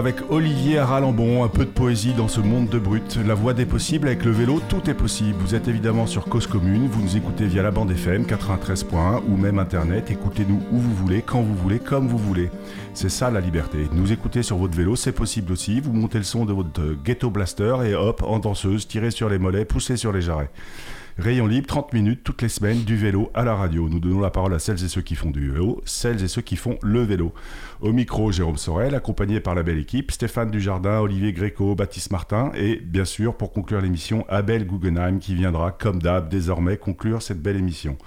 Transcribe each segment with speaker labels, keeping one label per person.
Speaker 1: avec Olivier Aralambon, un peu de poésie dans ce monde de brut. La voix des possibles avec le vélo, tout est possible. Vous êtes évidemment sur Cause Commune, vous nous écoutez via la bande FM 93.1 ou même internet. Écoutez-nous où vous voulez, quand vous voulez, comme vous voulez. C'est ça la liberté. Nous écouter sur votre vélo, c'est possible aussi. Vous montez le son de votre ghetto blaster et hop, en danseuse, tirez sur les mollets, poussez sur les jarrets. Rayon libre, 30 minutes toutes les semaines, du vélo à la radio. Nous donnons la parole à celles et ceux qui font du vélo, celles et ceux qui font le vélo. Au micro, Jérôme Sorel, accompagné par la belle équipe, Stéphane Dujardin, Olivier Gréco, Baptiste Martin et bien sûr, pour conclure l'émission, Abel Guggenheim qui viendra, comme d'hab, désormais conclure cette belle émission.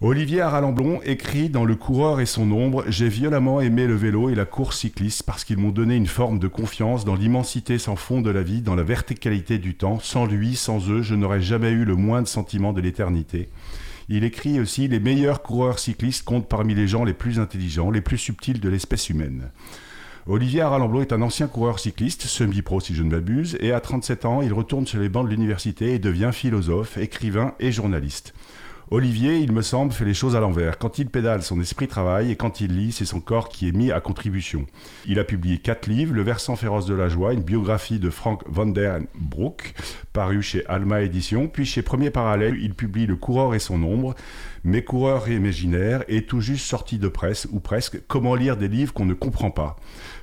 Speaker 1: Olivier Aralamblon écrit dans Le coureur et son ombre J'ai violemment aimé le vélo et la course cycliste parce qu'ils m'ont donné une forme de confiance dans l'immensité sans fond de la vie, dans la verticalité du temps. Sans lui, sans eux, je n'aurais jamais eu le moindre sentiment de l'éternité. Il écrit aussi Les meilleurs coureurs cyclistes comptent parmi les gens les plus intelligents, les plus subtils de l'espèce humaine. Olivier Aralamblon est un ancien coureur cycliste, semi-pro si je ne m'abuse, et à 37 ans, il retourne sur les bancs de l'université et devient philosophe, écrivain et journaliste. Olivier, il me semble, fait les choses à l'envers. Quand il pédale, son esprit travaille et quand il lit, c'est son corps qui est mis à contribution. Il a publié quatre livres Le versant féroce de la joie, une biographie de Frank van der Broek, paru chez Alma Édition. Puis chez Premier Parallèle, il publie Le coureur et son ombre, Mes coureurs imaginaires et tout juste sorti de presse, ou presque, Comment lire des livres qu'on ne comprend pas.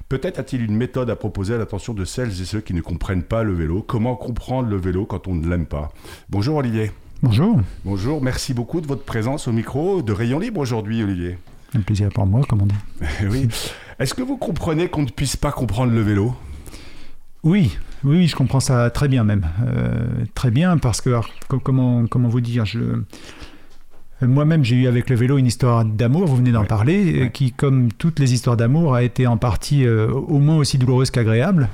Speaker 1: Peut-être a-t-il une méthode à proposer à l'attention de celles et ceux qui ne comprennent pas le vélo. Comment comprendre le vélo quand on ne l'aime pas? Bonjour Olivier.
Speaker 2: Bonjour.
Speaker 1: Bonjour, merci beaucoup de votre présence au micro de Rayon Libre aujourd'hui, Olivier.
Speaker 2: Un plaisir pour moi, comme on dit.
Speaker 1: oui. Est-ce que vous comprenez qu'on ne puisse pas comprendre le vélo?
Speaker 2: Oui, oui, je comprends ça très bien même. Euh, très bien, parce que, comment, comment vous dire, je... Moi-même, j'ai eu avec le vélo une histoire d'amour, vous venez d'en parler, qui, comme toutes les histoires d'amour, a été en partie euh, au moins aussi douloureuse qu'agréable.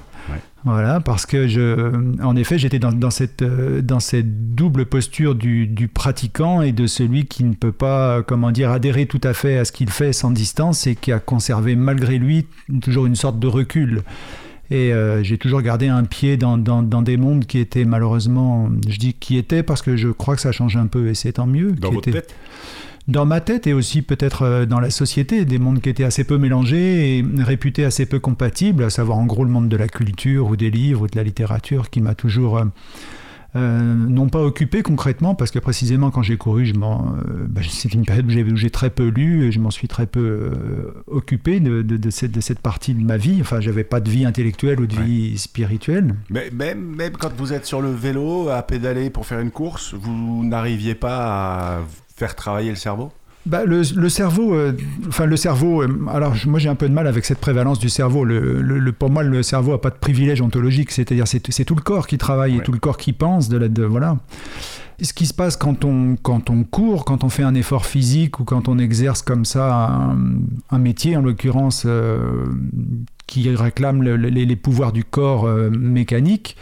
Speaker 2: Voilà, parce que je, en effet, j'étais dans, cette, euh, dans cette double posture du, du, pratiquant et de celui qui ne peut pas, comment dire, adhérer tout à fait à ce qu'il fait sans distance et qui a conservé malgré lui toujours une sorte de recul. Et euh, j'ai toujours gardé un pied dans, dans, dans, des mondes qui étaient malheureusement, je dis qui étaient parce que je crois que ça change un peu et c'est tant mieux.
Speaker 1: Dans votre tête?
Speaker 2: Dans ma tête et aussi peut-être euh, dans la société, des mondes qui étaient assez peu mélangés et réputés assez peu compatibles, à savoir en gros le monde de la culture ou des livres ou de la littérature qui m'a toujours... Euh, euh, non pas occupé concrètement, parce que précisément quand j'ai couru, je m'en, bah, c'est une période où j'ai, très peu lu et je m'en suis très peu occupé de, de, cette, de, cette, partie de ma vie. Enfin, j'avais pas de vie intellectuelle ou de vie spirituelle.
Speaker 1: Mais même, même quand vous êtes sur le vélo à pédaler pour faire une course, vous n'arriviez pas à faire travailler le cerveau?
Speaker 2: Bah, le, cerveau, euh, enfin le cerveau. Euh, alors moi j'ai un peu de mal avec cette prévalence du cerveau. Le, pour moi le cerveau a pas de privilège ontologique, c'est-à-dire c'est, tout le corps qui travaille et tout le corps qui pense. De, la, de voilà. Ce qui se passe quand on quand on court, quand on fait un effort physique ou quand on exerce comme ça un, métier, en l'occurrence euh, qui réclame les, pouvoirs du corps mécanique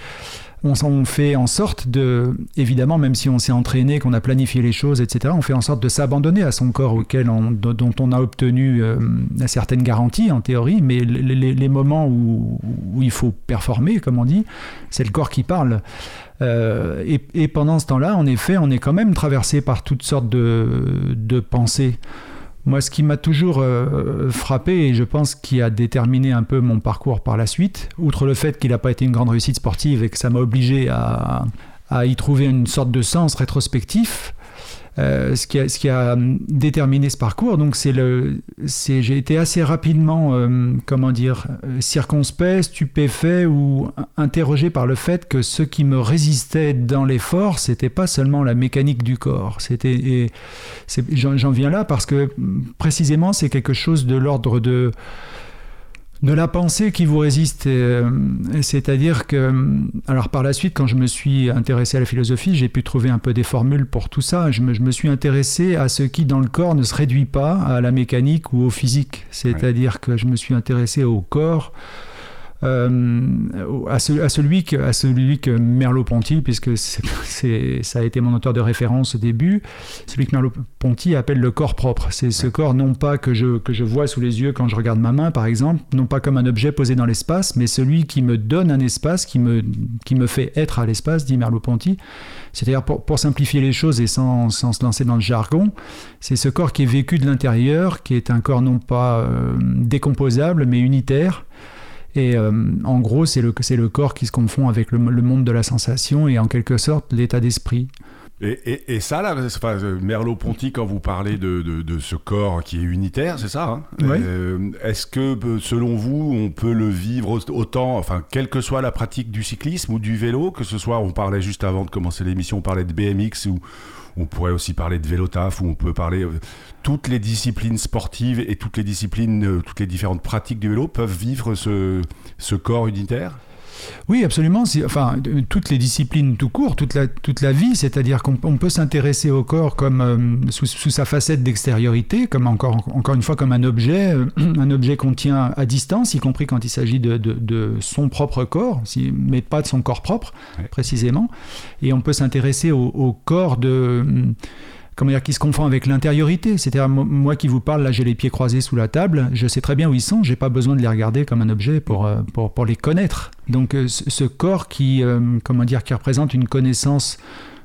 Speaker 2: on, fait en sorte de, évidemment, même si on s'est entraîné, qu'on a planifié les choses, etc., on fait en sorte de s'abandonner à son corps auquel on, dont on a obtenu euh, certaines garanties en théorie, mais les, moments où, il faut performer, comme on dit, c'est le corps qui parle. Euh, et, pendant ce temps-là, en effet, on est quand même traversé par toutes sortes de, de pensées. Moi, ce qui m'a toujours euh, frappé et je pense qui a déterminé un peu mon parcours par la suite, outre le fait qu'il n'a pas été une grande réussite sportive et que ça m'a obligé à, à, y trouver une sorte de sens rétrospectif, euh, ce, qui a, a, déterminé ce parcours. Donc, c'est le, j'ai été assez rapidement, euh, comment dire, euh, circonspect, stupéfait ou interrogé par le fait que ce qui me résistait dans l'effort, c'était pas seulement la mécanique du corps. C'était, j'en viens là parce que précisément, c'est quelque chose de l'ordre de de la pensée qui vous résiste. Euh, c'est-à-dire que, alors par la suite, quand je me suis intéressé à la philosophie, j'ai pu trouver un peu des formules pour tout ça. Je me, je me, suis intéressé à ce qui, dans le corps, ne se réduit pas à la mécanique ou au physique. C'est-à-dire que je me suis intéressé au corps euh, à, celui que, à celui que Merleau-Ponty, puisque c'est, ça a été mon auteur de référence au début, celui que Merleau-Ponty appelle le corps propre. C'est ce corps non pas que je, que je vois sous les yeux quand je regarde ma main, par exemple, non pas comme un objet posé dans l'espace, mais celui qui me donne un espace, qui me, qui me fait être à l'espace, dit Merleau-Ponty. C'est-à-dire, pour, pour, simplifier les choses et sans, sans, se lancer dans le jargon, c'est ce corps qui est vécu de l'intérieur, qui est un corps non pas euh, décomposable, mais unitaire, Et en gros, c'est le, le corps qui se confond avec le, le monde de la sensation et en quelque sorte l'état d'esprit.
Speaker 1: Et, ça, là, euh, Merleau-Ponty, quand vous parlez de, ce corps qui est unitaire, c'est ça hein? Euh, Est-ce que, euh, selon vous, on peut le vivre autant, enfin, quelle que soit la pratique du cyclisme ou du vélo, que ce soit, on parlait juste avant de commencer l'émission, on parlait de BMX ou on pourrait aussi parler de vélo taf, ou on peut parler toutes les disciplines sportives et toutes les disciplines, toutes les différentes pratiques du vélo peuvent vivre ce corps unitaire?
Speaker 2: Oui, absolument. Enfin, toutes les disciplines tout court, toute la, toute la vie, c'est-à-dire qu'on peut s'intéresser au corps comme euh, sous, sa facette d'extériorité, comme encore, encore une fois comme un objet, euh, un objet qu'on tient à distance, y compris quand il s'agit de, de, son propre corps, mais pas de son corps propre, précisément. Et on peut s'intéresser au, au, corps de comment dire, qui se confond avec l'intériorité. C'est-à-dire, moi qui vous parle, là, j'ai les pieds croisés sous la table, je sais très bien où ils sont, j'ai pas besoin de les regarder comme un objet pour, euh, pour, les connaître. Donc, euh, ce corps qui, euh, comment dire, qui représente une connaissance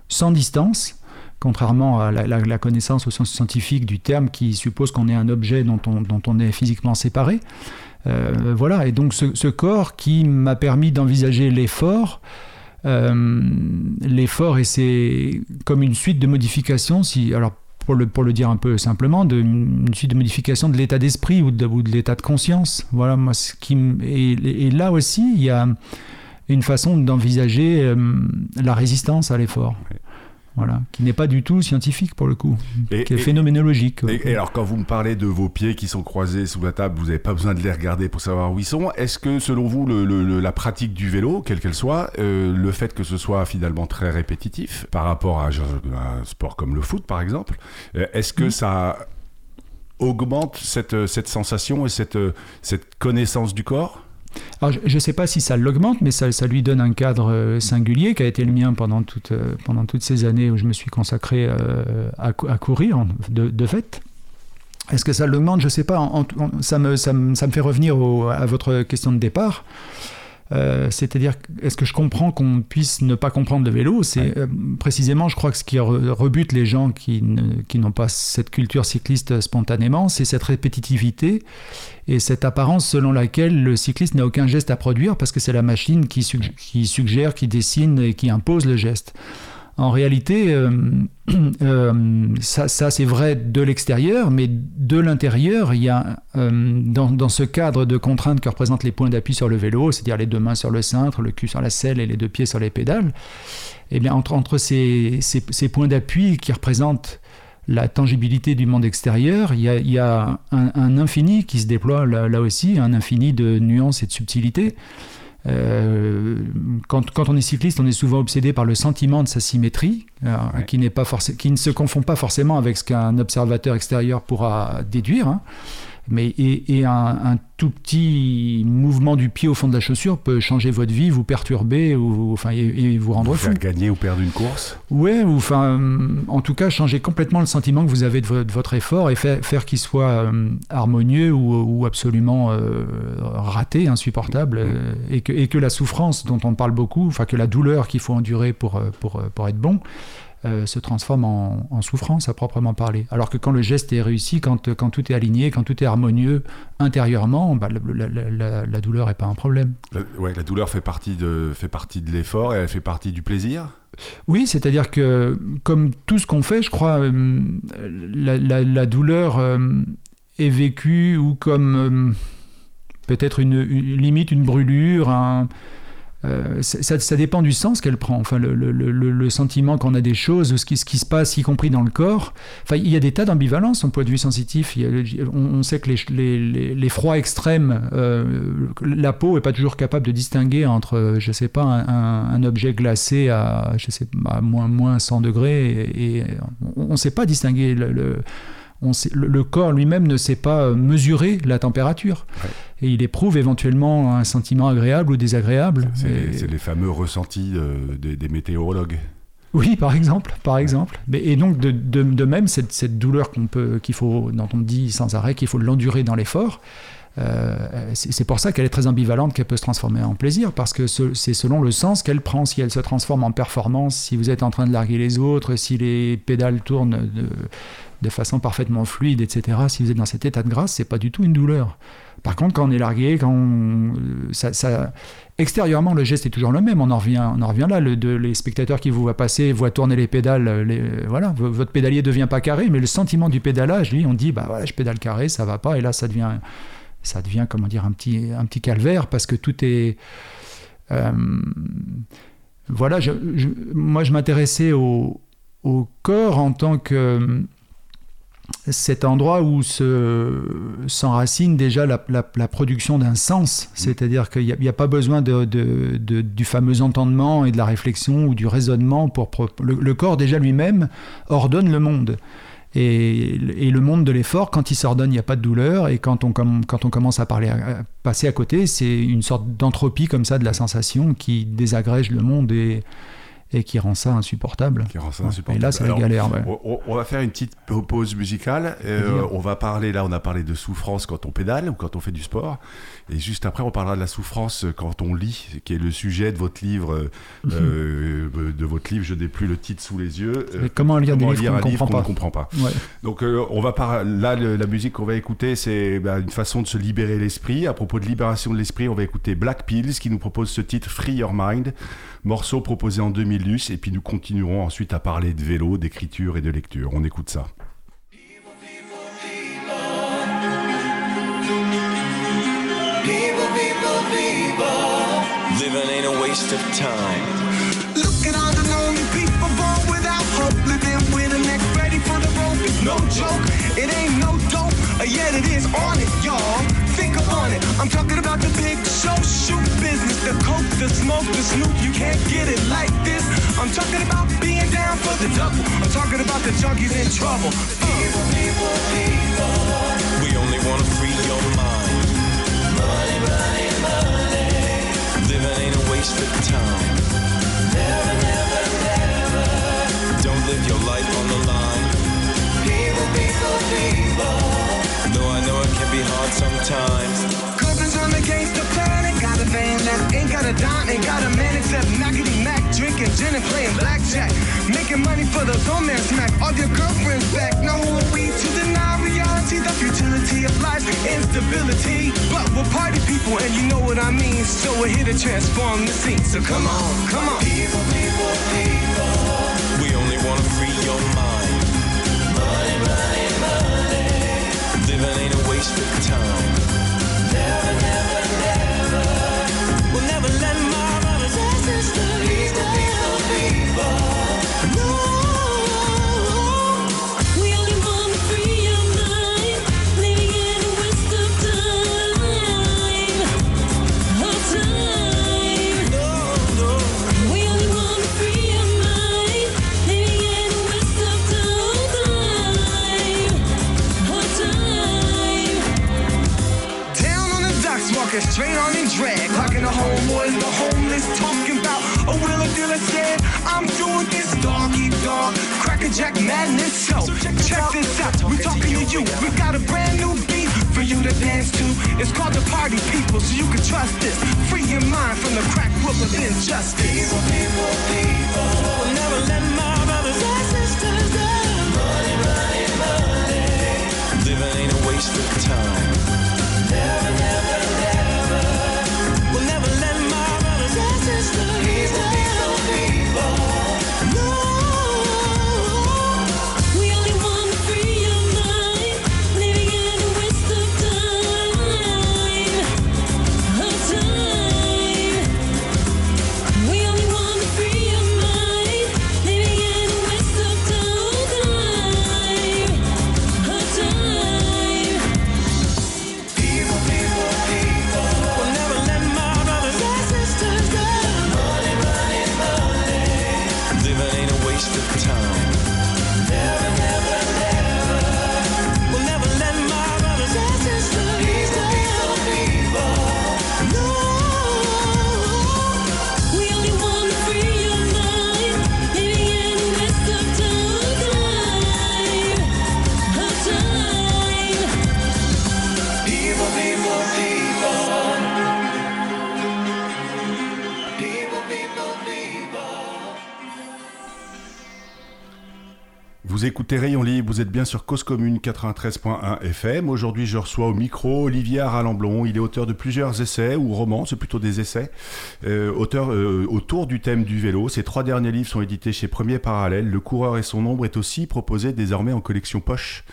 Speaker 2: sans distance, contrairement à la, connaissance au sens scientifique du terme qui suppose qu'on est un objet dont on, dont on est physiquement séparé. voilà, et donc ce, corps qui m'a permis d'envisager l'effort, l'effort, et c'est comme une suite de modifications, si, alors pour le, pour le dire un peu simplement, de, une suite de modifications de l'état d'esprit ou de, l'état de conscience. Voilà, moi, ce qui, et, et là aussi, il y a une façon d'envisager euh, la résistance à l'effort voilà, qui n'est pas du tout scientifique pour le coup, qui est phénoménologique.
Speaker 1: Et, alors quand vous me parlez de vos pieds qui sont croisés sous la table, vous n'avez pas besoin de les regarder pour savoir où ils sont. Est-ce que selon vous, le, la pratique du vélo, quelle qu'elle soit, euh, le fait que ce soit finalement très répétitif par rapport à, un sport comme le foot par exemple, euh, est-ce que mm. ça augmente cette, cette sensation et cette, cette connaissance du corps?
Speaker 2: Alors, je ne sais pas si ça l'augmente, mais ça, ça, lui donne un cadre euh, singulier qui a été le mien pendant, toute, euh, pendant toutes ces années où je me suis consacré euh, à, courir, de, de fait. Est-ce que ça l'augmente? Je ne sais pas. ça, me, ça, me, ça, me, fait revenir à votre question de départ. Euh, c'est-à-dire, est-ce que je comprends qu'on puisse ne pas comprendre le vélo? C'est euh, précisément, je crois que ce qui rebute les gens qui, n'ont pas cette culture cycliste spontanément, c'est cette répétitivité et cette apparence selon laquelle le cycliste n'a aucun geste à produire parce que c'est la machine qui, qui suggère, qui dessine et qui impose le geste. En réalité, euh, euh, ça, c'est vrai de l'extérieur, mais de l'intérieur, il y a euh, dans, ce cadre de contraintes que représentent les points d'appui sur le vélo, c'est-à-dire les deux mains sur le cintre, le cul sur la selle et les deux pieds sur les pédales, eh bien entre, entre ces, points d'appui qui représentent la tangibilité du monde extérieur, il y a, un, infini qui se déploie là, là, aussi, un infini de nuances et de subtilités. Euh, quand, quand, on est cycliste, on est souvent obsédé par le sentiment de sa symétrie, euh, qui, n'est pas qui ne se confond pas forcément avec ce qu'un observateur extérieur pourra déduire. Hein. Mais, et, un, tout petit mouvement du pied au fond de la chaussure peut changer votre vie, vous perturber ou, enfin, et, vous rendre vous fou.
Speaker 1: Faire gagner ou perdre une course
Speaker 2: Ouais, ou enfin, en tout cas, changer complètement le sentiment que vous avez de, votre, effort et faire, faire qu'il soit euh, harmonieux ou, absolument euh, raté, insupportable, mm. euh, et, que, et que la souffrance dont on parle beaucoup, enfin que la douleur qu'il faut endurer pour, pour, pour être bon, euh, se transforme en, souffrance à proprement parler. Alors que quand le geste est réussi, quand, quand tout est aligné, quand tout est harmonieux intérieurement, bah, la, douleur n'est pas un problème.
Speaker 1: La, ouais, la douleur fait partie de, fait partie de l'effort et elle fait partie du plaisir?
Speaker 2: Oui, c'est-à-dire que comme tout ce qu'on fait, je crois, euh, la, douleur euh, est vécue ou comme peut-être une, une, limite, une brûlure, un, euh, ça, dépend du sens qu'elle prend, enfin le, sentiment qu'on a des choses, ce qui, se passe, y compris dans le corps. Enfin, il y a des tas d'ambivalences en point de vue sensitif. on, sait que les, froids extrêmes, euh, la peau est pas toujours capable de distinguer entre, je sais pas, un, objet glacé à, moins, moins 100 degrés et, on ne sait pas distinguer le le, corps lui-même ne sait pas mesurer la température. Et il éprouve éventuellement un sentiment agréable ou désagréable.
Speaker 1: C'est les fameux ressentis euh, des, météorologues.
Speaker 2: Oui, par exemple, par exemple. et donc de, même cette, douleur qu'on peut, qu'il faut, dont on dit sans arrêt qu'il faut l'endurer dans l'effort. Euh, c'est pour ça qu'elle est très ambivalente, qu'elle peut se transformer en plaisir, parce que c'est selon le sens qu'elle prend. Si elle se transforme en performance, si vous êtes en train de larguer les autres, si les pédales tournent de, façon parfaitement fluide, etc., si vous êtes dans cet état de grâce, c'est pas du tout une douleur. Par contre, quand on est largué, quand ça, extérieurement, le geste est toujours le même. On en revient, on en revient là. Les spectateurs qui vous voient passer voient tourner les pédales. Les, voilà, votre pédalier devient pas carré, mais le sentiment du pédalage, lui, on dit, bah je pédale carré, ça va pas, et là, ça devient ça devient comment dire un petit, un petit calvaire parce que tout est euh, voilà moi je m'intéressais au, au, corps en tant que cet endroit où s'enracine déjà la, la, production d'un sens, c'est-à-dire qu'il n'y a, pas besoin de, de, du fameux entendement et de la réflexion ou du raisonnement pour... le corps déjà lui-même ordonne le monde. Et, le monde de l'effort, quand il s'ordonne, il n'y a pas de douleur. Et quand on, commence à, parler, à passer à côté, c'est une sorte d'entropie comme ça de la sensation qui désagrège le monde et, et qui rend ça insupportable.
Speaker 3: Qui rend ça insupportable.
Speaker 2: Et là, c'est la galère.
Speaker 3: On, va faire une petite pause musicale. Euh, on va parler, là, on a parlé de souffrance quand on pédale ou quand on fait du sport. Et juste après, on parlera de la souffrance quand on lit, qui est le sujet de votre livre. Euh, euh, de votre livre, je n'ai plus le titre sous les yeux.
Speaker 2: comment lire, des livres un livre qu'on
Speaker 3: ne comprend pas. Donc, on va par... là, la musique qu'on va écouter, c'est bah, une façon de se libérer l'esprit. À propos de libération de l'esprit, on va écouter Black Pills qui nous propose ce titre Free Your Mind morceau proposé en 2010, et puis nous continuerons ensuite à parler de vélo, d'écriture et de lecture. On écoute ça. Living ain't a waste of time. Look at all the lonely people born without hope. Living with a neck ready for the road. It's no joke. It ain't no dope. Yet it is on it, y'all. On it. I'm talking about the big show, shoot business, the coke, the smoke, the snoop. You can't get it like this. I'm talking about being down for the double. I'm talking about the junkies in trouble. People, people, people. We only wanna free your mind. Money, money, money. Living ain't a waste of time. Never, never, never. Don't live your life on the line. People, people, people. I know it can be hard sometimes. Cousins on the gangster planet. Got a van that ain't got a dime, ain't got a man except Mackety Mac. Drinking gin and playing blackjack. Making money for the romance smack. All your girlfriends back. No we to deny reality, the futility of life, instability. But we're party people, and you know what I mean. So we're here to transform the scene. So come on, come on. People, people, people. We only wanna free your mind. Living ain't a waste of time. Never, never, never. We'll never let my brothers a wheeler dealer I'm doing this doggy dog. Cracker Jack madness. So, check this out. We're talking to you. We got a brand new beat for you to dance to. It's called the Party People, so you can trust this. Free your mind from the crack whip of injustice. People, people, people. Will never let my brothers and sisters down. Money, money, money. Living ain't a waste of time.
Speaker 1: Rayon Libre, vous êtes bien sur Cause Commune 93.1 FM. Aujourd'hui, je reçois au micro Olivier Aralamblon. Il est auteur de plusieurs essais ou romans, c'est plutôt des essais, euh, auteur euh, autour du thème du vélo. Ses trois derniers livres sont édités chez Premier Parallèle. Le coureur et son ombre est aussi proposé désormais en collection poche.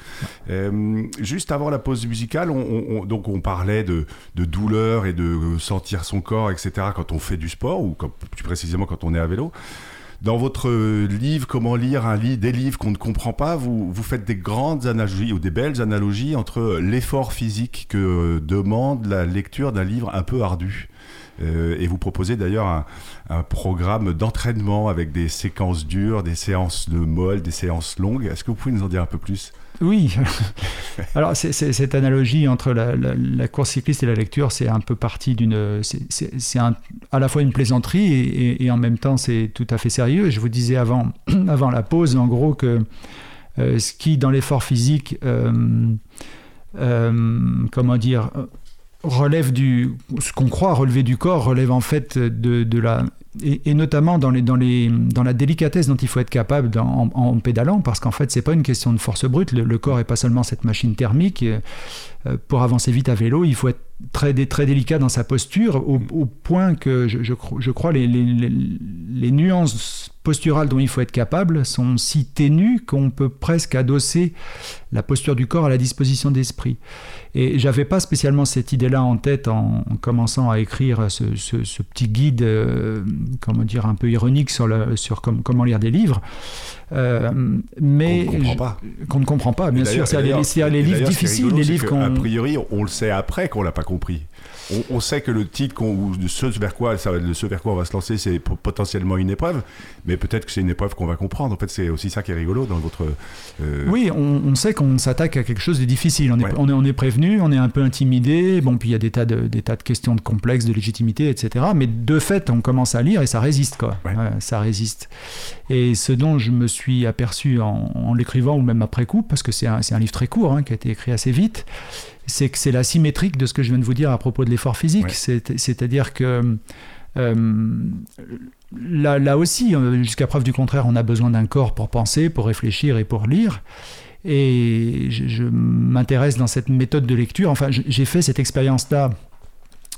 Speaker 1: Euh, juste avant la pause musicale, on, donc on parlait de, douleur et de sentir son corps, etc. quand on fait du sport ou plus précisément quand on est à vélo. Dans votre livre Comment lire un livre, des livres qu'on ne comprend pas, vous, vous faites des grandes analogies ou des belles analogies entre l'effort physique que demande la lecture d'un livre un peu ardu. Euh, et vous proposez d'ailleurs un, un, programme d'entraînement avec des séquences dures, des séances de molle, des séances longues. Est-ce que vous pouvez nous en dire un peu plus?
Speaker 2: Oui. Alors, cette analogie entre la, course cycliste et la lecture, c'est un peu partie d'une. C'est à la fois une plaisanterie et, en même temps, c'est tout à fait sérieux. Je vous disais avant, la pause, en gros, que euh, ce qui, dans l'effort physique, euh, euh, comment dire, relève du. Ce qu'on croit relever du corps relève en fait de la et, notamment dans, les, dans, les, dans la délicatesse dont il faut être capable en, pédalant, parce qu'en fait, c'est pas une question de force brute. Le, corps est pas seulement cette machine thermique. Euh, pour avancer vite à vélo, il faut être très, très délicat dans sa posture, au, point que je, je, crois les, les, les, nuances posturales dont il faut être capable sont si ténues qu'on peut presque adosser la posture du corps à la disposition d'esprit. Et j'avais pas spécialement cette idée-là en tête en, commençant à écrire ce, ce, petit guide, euh, comment dire, un peu ironique sur, le, sur comment lire des livres.
Speaker 1: Euh, mais qu'on
Speaker 2: ne comprend pas, bien sûr. C'est les, livres difficiles, les livres qu'on.
Speaker 1: A priori, on le sait après qu'on l'a pas compris on, sait que le titre, ou ce vers quoi, ça, ce vers quoi on va se lancer, c'est potentiellement une épreuve, mais peut-être que c'est une épreuve qu'on va comprendre. En fait, c'est aussi ça qui est rigolo dans votre.
Speaker 2: Euh, oui, on, sait qu'on s'attaque à quelque chose de difficile. On est, on est, prévenu, on est un peu intimidé. Bon, puis il y a des tas de, des tas de questions de complexes, de légitimité, etc. Mais de fait, on commence à lire et ça résiste, quoi. ça résiste. Et ce dont je me suis aperçu en, l'écrivant ou même après coup, parce que c'est un, un, livre très court, hein, qui a été écrit assez vite c'est que c'est la symétrique de ce que je viens de vous dire à propos de l'effort physique. C'est-à-dire que euh, là, aussi, euh, jusqu'à preuve du contraire, on a besoin d'un corps pour penser, pour réfléchir et pour lire. Et je, m'intéresse dans cette méthode de lecture. Enfin, j'ai fait cette expérience-là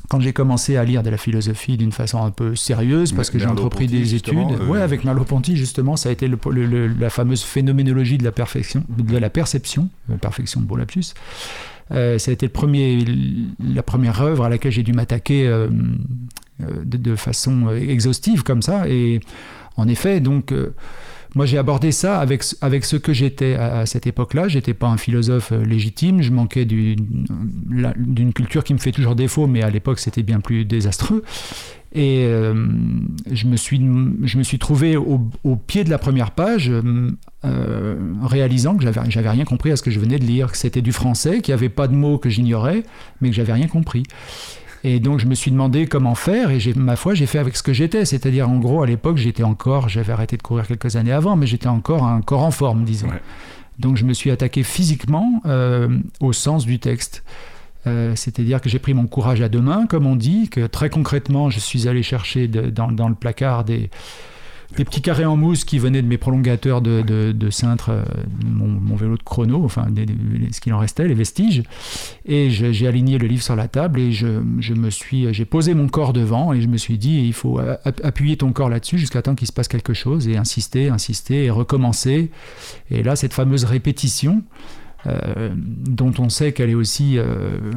Speaker 2: quand j'ai commencé à lire de la philosophie d'une façon un peu sérieuse, parce que j'ai entrepris des études. Euh, ouais, avec Merleau-Ponty, justement, ça a été la fameuse phénoménologie de la perfection, de la perception, perfection de lapsus. Euh, ça a été le premier, la première œuvre à laquelle j'ai dû m'attaquer euh, euh, de, façon exhaustive comme ça. Et en effet, donc, moi j'ai abordé ça avec, avec ce que j'étais à, cette époque-là. J'étais pas un philosophe légitime, je manquais d'une culture qui me fait toujours défaut, mais à l'époque c'était bien plus désastreux. Et euh, je, me suis, je me suis trouvé au, pied de la première page, euh, réalisant que j'avais, rien compris à ce que je venais de lire, que c'était du français, qu'il n'y avait pas de mots que j'ignorais, mais que j'avais rien compris. Et donc je me suis demandé comment faire, et ma foi, j'ai fait avec ce que j'étais. C'est-à-dire, en gros, à l'époque, j'étais encore, j'avais arrêté de courir quelques années avant, mais j'étais encore un corps en forme, disons. Donc je me suis attaqué physiquement euh, au sens du texte. Euh, c'est-à-dire que j'ai pris mon courage à deux mains, comme on dit, que très concrètement, je suis allé chercher dans, le placard des, petits carrés en mousse qui venaient de mes prolongateurs de, cintre, euh, mon, vélo de chrono, enfin ce qu'il en restait, les vestiges. Et j'ai aligné le livre sur la table et je, me suis, j'ai posé mon corps devant et je me suis dit, il faut appuyer ton corps là-dessus jusqu'à temps qu'il se passe quelque chose et insister, insister et recommencer. Et là, cette fameuse répétition. Euh, dont on sait qu'elle est aussi... Euh,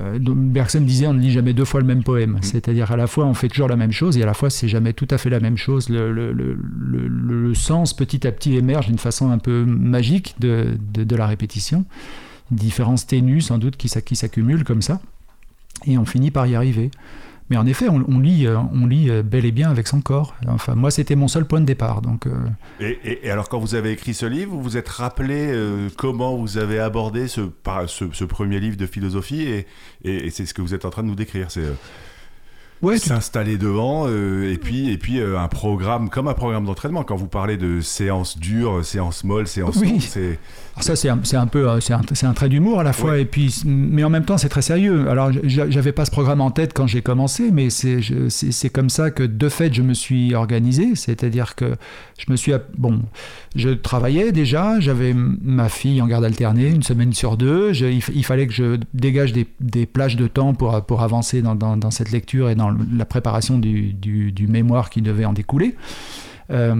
Speaker 2: euh, Bergson disait on ne lit jamais deux fois le même poème, mm. c'est-à-dire à la fois on fait toujours la même chose et à la fois c'est jamais tout à fait la même chose. Le, le, le, le sens petit à petit émerge d'une façon un peu magique de, de, de la répétition, différences ténues sans doute qui, qui s'accumulent comme ça, et on finit par y arriver. Mais en effet, on, lit, on lit euh, euh, bel et bien avec son corps. Enfin, moi, c'était mon seul point de départ. Donc, euh.
Speaker 1: et, alors, quand vous avez écrit ce livre, vous vous êtes rappelé comment vous avez abordé ce, premier livre de philosophie, et, c'est ce que vous êtes en train de nous décrire. Ouais, s'installer devant et puis et puis un programme comme un programme d'entraînement. Quand vous parlez de séances dures, séances molles, séances oui. c'est
Speaker 2: ça, c'est un, un, peu c'est un, un, trait d'humour à la fois, et puis, mais en même temps, c'est très sérieux. Alors, j'avais pas ce programme en tête quand j'ai commencé, mais c'est comme ça que, de fait, je me suis organisé. C'est-à-dire que je me suis. Bon, je travaillais déjà, j'avais ma fille en garde alternée une semaine sur deux. il, fallait que je dégage des, des, plages de temps pour, pour avancer dans, dans, cette lecture et dans la préparation du, du, mémoire qui devait en découler. Euh,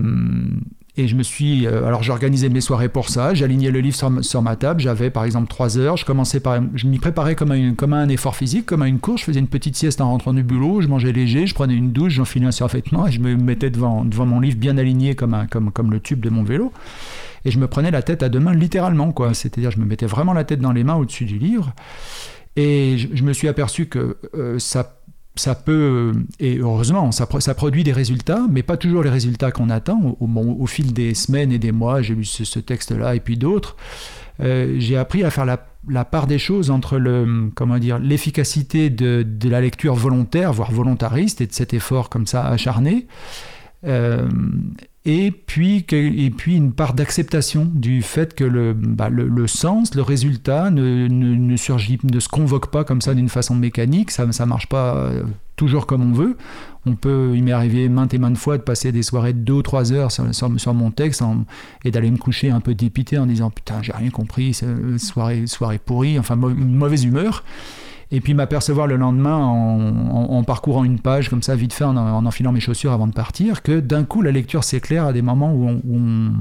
Speaker 2: et je me suis. Euh, alors, j'organisais mes soirées pour ça. J'alignais le livre sur, ma table. J'avais, par exemple, trois heures. Je commençais par. Je m'y préparais comme un, comme un effort physique, comme à une course. Je faisais une petite sieste en rentrant du boulot. Je mangeais léger. Je prenais une douche. J'enfilais un survêtement. Et je me mettais devant, devant mon livre bien aligné comme, un, comme, comme le tube de mon vélo. Et je me prenais la tête à deux mains, littéralement, quoi. C'est-à-dire, je me mettais vraiment la tête dans les mains au-dessus du livre. Et je, me suis aperçu que euh, ça ça peut, et heureusement, ça, produit des résultats, mais pas toujours les résultats qu'on attend. Au, fil des semaines et des mois, j'ai lu ce, texte-là et puis d'autres. Euh, j'ai appris à faire la, part des choses entre le, comment dire, l'efficacité de, de, la lecture volontaire, voire volontariste, et de cet effort comme ça acharné, euh, et puis, et puis une part d'acceptation du fait que le, bah, le, sens, le résultat ne, ne, surgit, ne se convoque pas comme ça d'une façon mécanique, ça ne marche pas euh, toujours comme on veut. On peut, il m'est arrivé maintes et maintes fois de passer des soirées de deux ou trois heures sur, sur, mon texte et d'aller me coucher un peu dépité en disant putain j'ai rien compris, soirée, soirée pourrie, enfin mauvaise humeur et puis m'apercevoir le lendemain en, parcourant une page comme ça vite fait en, enfilant mes chaussures avant de partir que d'un coup la lecture s'éclaire à des moments où on,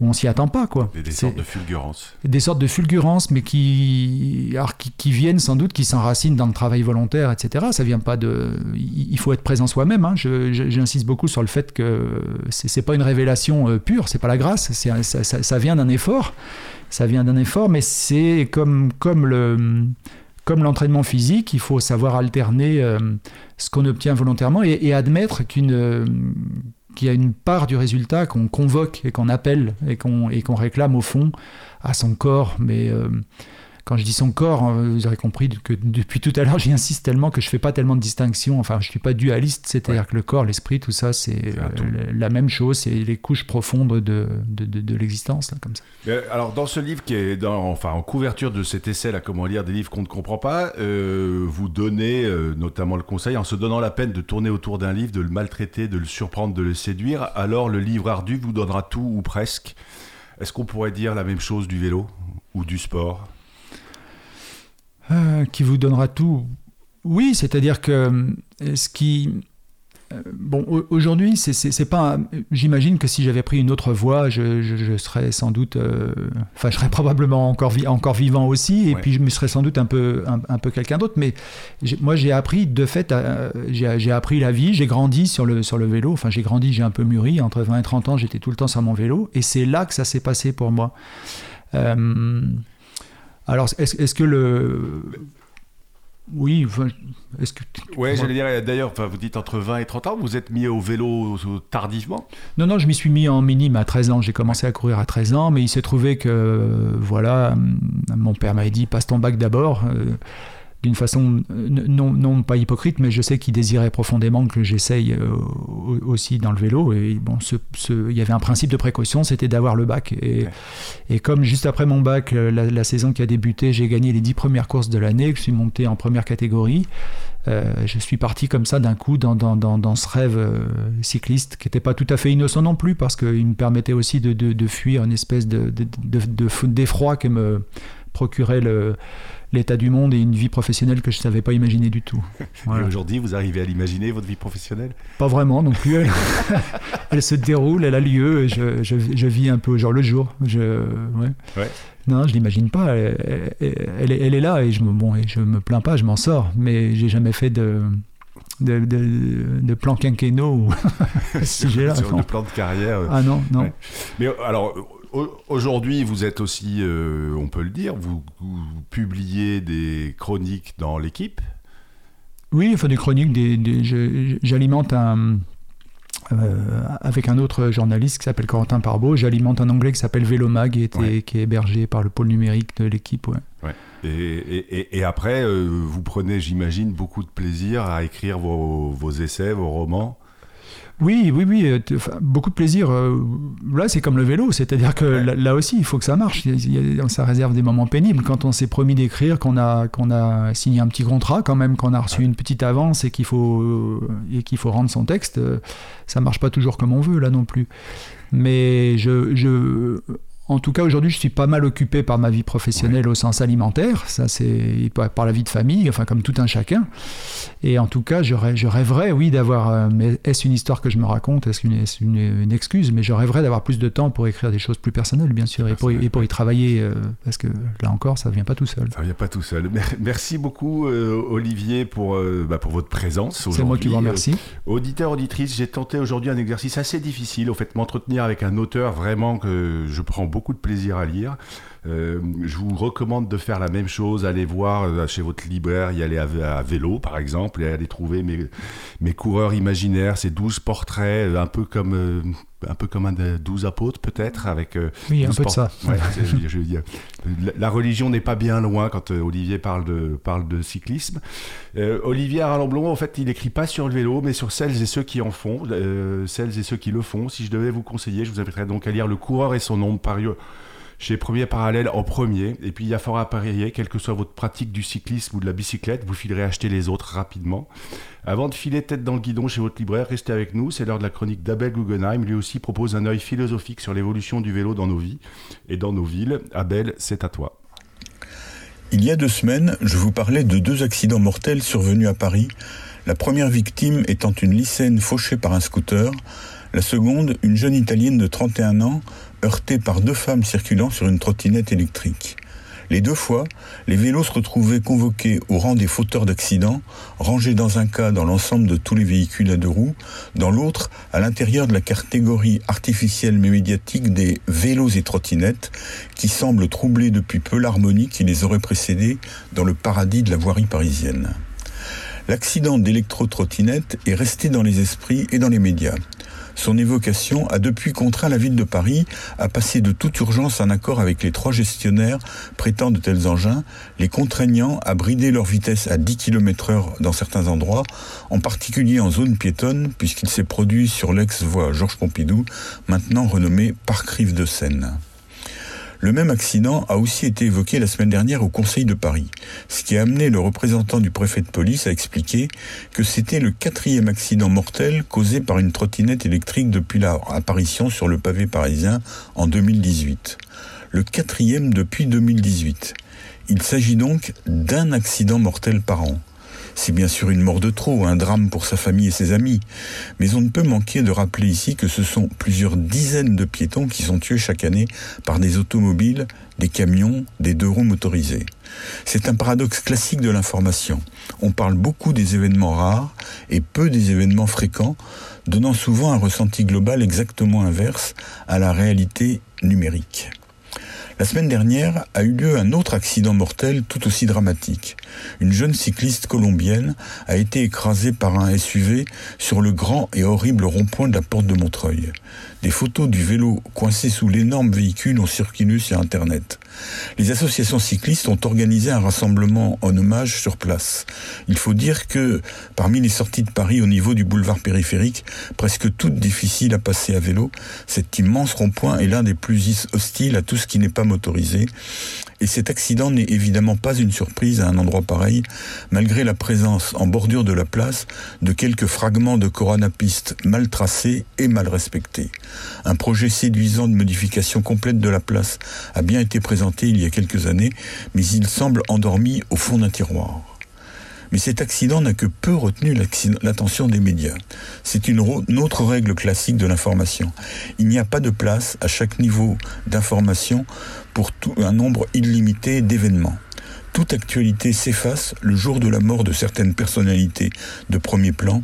Speaker 2: où on s'y attend pas quoi.
Speaker 1: Des, sortes de fulgurances.
Speaker 2: Des sortes de fulgurances, mais qui, alors, qui, viennent sans doute, qui s'enracinent dans le travail volontaire, etc. Ça vient pas de. Il faut être présent soi-même. Hein. J'insiste beaucoup sur le fait que c'est pas une révélation euh, pure, c'est pas la grâce. Ça, ça, ça, vient d'un effort. Ça vient d'un effort, mais c'est comme comme le comme l'entraînement physique, il faut savoir alterner euh, ce qu'on obtient volontairement et, admettre euh, qu'il y a une part du résultat qu'on convoque et qu'on appelle et qu'on qu'on réclame au fond à son corps, mais euh, quand je dis son corps, hein, vous aurez compris que depuis tout à l'heure, j'y insiste tellement que je fais pas tellement de distinction. Enfin, je suis pas dualiste, c'est-à-dire que le corps, l'esprit, tout ça, c'est euh, la même chose, c'est les couches profondes de, de, de, l'existence, comme ça.
Speaker 1: alors, dans ce livre qui est dans, enfin, en couverture de cet essai, là, comment lire des livres qu'on ne comprend pas, euh, vous donnez euh, notamment le conseil, en se donnant la peine de tourner autour d'un livre, de le maltraiter, de le surprendre, de le séduire, alors le livre ardu vous donnera tout ou presque. Est-ce qu'on pourrait dire la même chose du vélo ou du sport?
Speaker 2: Euh, qui vous donnera tout. Oui, c'est-à-dire que euh, ce qui. Euh, bon, aujourd'hui, c'est pas. J'imagine que si j'avais pris une autre voie, je, serais sans doute. Enfin, je serais probablement encore, encore vivant aussi, et puis je me serais sans doute un peu, un, peu quelqu'un d'autre. Mais moi, j'ai appris, de fait, j'ai appris la vie, j'ai grandi sur le, sur le vélo. Enfin, j'ai grandi, j'ai un peu mûri. Entre 20 et 30 ans, j'étais tout le temps sur mon vélo, et c'est là que ça s'est passé pour moi. Alors, est-ce que le. Oui, est-ce que.
Speaker 1: Ouais, j'allais dire, d'ailleurs, vous dites entre 20 et 30 ans, vous êtes mis au vélo tardivement?
Speaker 2: Non, non, je m'y suis mis en minime à 13 ans. J'ai commencé à courir à 13 ans, mais il s'est trouvé que, voilà, mon père m'avait dit, passe ton bac d'abord. D'une façon euh, non, non, pas hypocrite, mais je sais qu'il désirait profondément que j'essaye euh, aussi dans le vélo. Et bon, ce, il y avait un principe de précaution, c'était d'avoir le bac. Et, et, comme juste après mon bac, euh, la, saison qui a débuté, j'ai gagné les dix premières courses de l'année, que je suis monté en première catégorie. je suis parti comme ça d'un coup dans, dans, dans, dans, ce rêve cycliste qui n'était pas tout à fait innocent non plus parce qu'il me permettait aussi de, de, de fuir une espèce de, d'effroi que me procurait le, l'état du monde et une vie professionnelle que je ne savais pas imaginer du tout.
Speaker 1: aujourd'hui, vous arrivez à l'imaginer, votre vie professionnelle?
Speaker 2: Pas vraiment non plus. Elle, se déroule, elle a lieu, et je, je, vis un peu au jour le jour. Je, ouais. Non, je l'imagine pas. Elle, elle, elle, est là et je me, bon, et je me plains pas, je m'en sors. Mais j'ai jamais fait de, de, de, de plan quinquennaux
Speaker 1: si. Sur le plan de carrière.
Speaker 2: Ah non, non.
Speaker 1: Mais alors, Aujourd'hui, vous êtes aussi, euh, on peut le dire, vous, publiez des chroniques dans l'équipe.
Speaker 2: Oui, enfin des chroniques, des, j'alimente un... Euh, avec un autre journaliste qui s'appelle Corentin Parbeau, j'alimente un anglais qui s'appelle Vélomag et qui est hébergé par le pôle numérique de l'équipe.
Speaker 1: Et, après, vous prenez, j'imagine, beaucoup de plaisir à écrire vos essais, vos romans
Speaker 2: oui, oui, oui, euh, beaucoup de plaisir. Euh, là, c'est comme le vélo, c'est-à-dire que là, aussi, il faut que ça marche. ça réserve des moments pénibles. Quand on s'est promis d'écrire, qu'on a, qu'on a signé un petit contrat, quand même, qu'on a reçu une petite avance et qu'il faut, euh, et qu'il faut rendre son texte, ça marche pas toujours comme on veut, là non plus. Mais je, je en tout cas, aujourd'hui, je suis pas mal occupé par ma vie professionnelle au sens alimentaire. Ça, c'est par la vie de famille, enfin, comme tout un chacun. Et en tout cas, je, rêverais, oui, d'avoir. Euh, mais est-ce une histoire que je me raconte? Est-ce une, une, excuse? Mais je rêverais d'avoir plus de temps pour écrire des choses plus personnelles, bien sûr, et pour, et pour y travailler, euh, parce que là encore, ça ne vient pas tout seul.
Speaker 1: Ça ne vient pas tout seul. Merci beaucoup, euh, Olivier, pour, bah, pour votre présence
Speaker 2: C'est moi qui vous remercie.
Speaker 1: auditeur, auditrice, j'ai tenté aujourd'hui un exercice assez difficile, au fait, m'entretenir avec un auteur vraiment que je prends beaucoup beaucoup de plaisir à lire. Euh, je vous recommande de faire la même chose, aller voir euh, chez votre libraire, y aller à, vélo par exemple, et aller trouver mes, mes coureurs imaginaires, ces 12 portraits, euh, un peu comme, un peu comme un 12 apôtres peut-être, avec...
Speaker 2: oui, un peu de ça.
Speaker 1: je, la, religion n'est pas bien loin quand Olivier parle de, parle de cyclisme. Olivier Arlamblon, en fait, il n'écrit pas sur le vélo, mais sur celles et ceux qui en font, celles et ceux qui le font. Si je devais vous conseiller, je vous inviterais donc à lire Le coureur et son ombre, paru chez Premier Parallèle en premier. Et puis il y a fort à parier, quelle que soit votre pratique du cyclisme ou de la bicyclette, vous filerez acheter les autres rapidement. Avant de filer tête dans le guidon chez votre libraire, restez avec nous. C'est l'heure de la chronique d'Abel Guggenheim. Lui aussi propose un œil philosophique sur l'évolution du vélo dans nos vies et dans nos villes. Abel, c'est à toi.
Speaker 4: Il y a deux semaines, je vous parlais de deux accidents mortels survenus à Paris. La première victime étant une lycéenne fauchée par un scooter, la seconde, une jeune italienne de 31 ans, heurté par deux femmes circulant sur une trottinette électrique. Les deux fois, les vélos se retrouvaient convoqués au rang des fauteurs d'accidents, rangés dans un cas dans l'ensemble de tous les véhicules à deux roues, dans l'autre à l'intérieur de la catégorie artificielle mais médiatique des vélos et trottinettes, qui semblent troubler depuis peu l'harmonie qui les aurait précédés dans le paradis de la voirie parisienne. L'accident d'électro-trottinette est resté dans les esprits et dans les médias. Son évocation a depuis contraint la ville de Paris à passer de toute urgence un accord avec les trois gestionnaires prêtant de tels engins, les contraignant à brider leur vitesse à 10 km heure dans certains endroits, en particulier en zone piétonne, puisqu'il s'est produit sur l'ex-voie Georges Pompidou, maintenant renommée Parc Rive de Seine. Le même accident a aussi été évoqué la semaine dernière au Conseil de Paris, ce qui a amené le représentant du préfet de police à expliquer que c'était le quatrième accident mortel causé par une trottinette électrique depuis leur apparition sur le pavé parisien en 2018. Le quatrième depuis 2018. Il s'agit donc d'un accident mortel par an. C'est bien sûr une mort de trop, un drame pour sa famille et ses amis, mais on ne peut manquer de rappeler ici que ce sont plusieurs dizaines de piétons qui sont tués chaque année par des automobiles, des camions, des deux roues motorisés. C'est un paradoxe classique de l'information. On parle beaucoup des événements rares et peu des événements fréquents, donnant souvent un ressenti global exactement inverse à la réalité numérique. La semaine dernière a eu lieu un autre accident mortel tout aussi dramatique. Une jeune cycliste colombienne a été écrasée par un SUV sur le grand et horrible rond-point de la porte de Montreuil. Des photos du vélo coincé sous l'énorme véhicule ont circulé sur Internet. Les associations cyclistes ont organisé un rassemblement en hommage sur place. Il faut dire que parmi les sorties de Paris au niveau du boulevard périphérique, presque toutes difficiles à passer à vélo, cet immense rond-point est l'un des plus hostiles à tout ce qui n'est pas motorisé. Et cet accident n'est évidemment pas une surprise à un endroit pareil, malgré la présence en bordure de la place de quelques fragments de coronapiste mal tracés et mal respectés. Un projet séduisant de modification complète de la place a bien été présenté il y a quelques années, mais il semble endormi au fond d'un tiroir. Mais cet accident n'a que peu retenu l'attention des médias. C'est une, autre règle classique de l'information. Il n'y a pas de place à chaque niveau d'information pour tout, un nombre illimité d'événements. Toute actualité s'efface le jour de la mort de certaines personnalités de premier plan,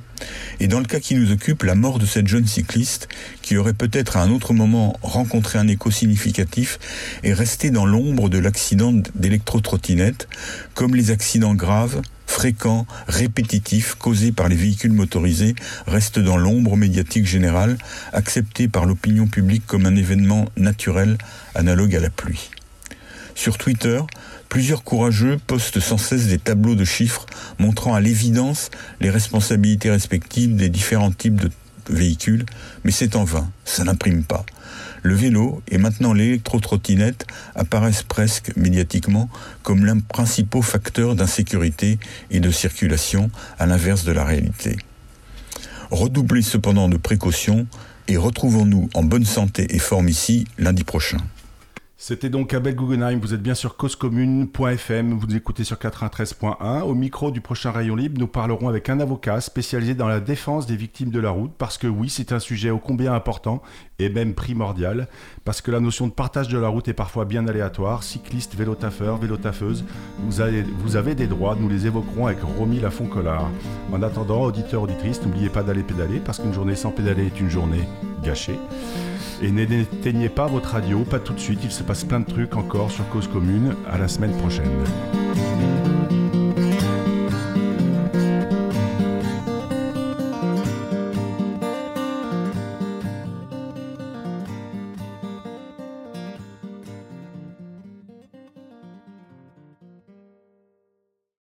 Speaker 4: et dans le cas qui nous occupe, la mort de cette jeune cycliste, qui aurait peut-être à un autre moment rencontré un écho significatif, est restée dans l'ombre de l'accident d'électro-trottinette, comme les accidents graves fréquents, répétitifs, causés par les véhicules motorisés, restent dans l'ombre médiatique générale, acceptés par l'opinion publique comme un événement naturel analogue à la pluie. Sur Twitter, plusieurs courageux postent sans cesse des tableaux de chiffres montrant à l'évidence les responsabilités respectives des différents types de véhicules, mais c'est en vain, ça n'imprime pas. Le vélo et maintenant l'électro-trottinette apparaissent presque médiatiquement comme l'un principaux facteurs d'insécurité et de circulation à l'inverse de la réalité. Redoublez cependant de précautions et retrouvons-nous en bonne santé et forme ici lundi prochain.
Speaker 1: C'était donc Abel Guggenheim, vous êtes bien sur causecommune.fm, vous écoutez sur 93.1. Au micro du prochain Rayon Libre, nous parlerons avec un avocat spécialisé dans la défense des victimes de la route, parce que oui, c'est un sujet ô combien important et même primordial, parce que la notion de partage de la route est parfois bien aléatoire. Cyclistes, vélotaffeurs, vélotaffeuses, vous avez, vous avez des droits, nous les évoquerons avec Romy Lafont-Collard. En attendant, auditeurs, auditrices, n'oubliez pas d'aller pédaler, parce qu'une journée sans pédaler est une journée gâchée. Et n'éteignez pas votre radio, pas tout de suite, il se passe plein de trucs encore sur Cause Commune. À la semaine prochaine.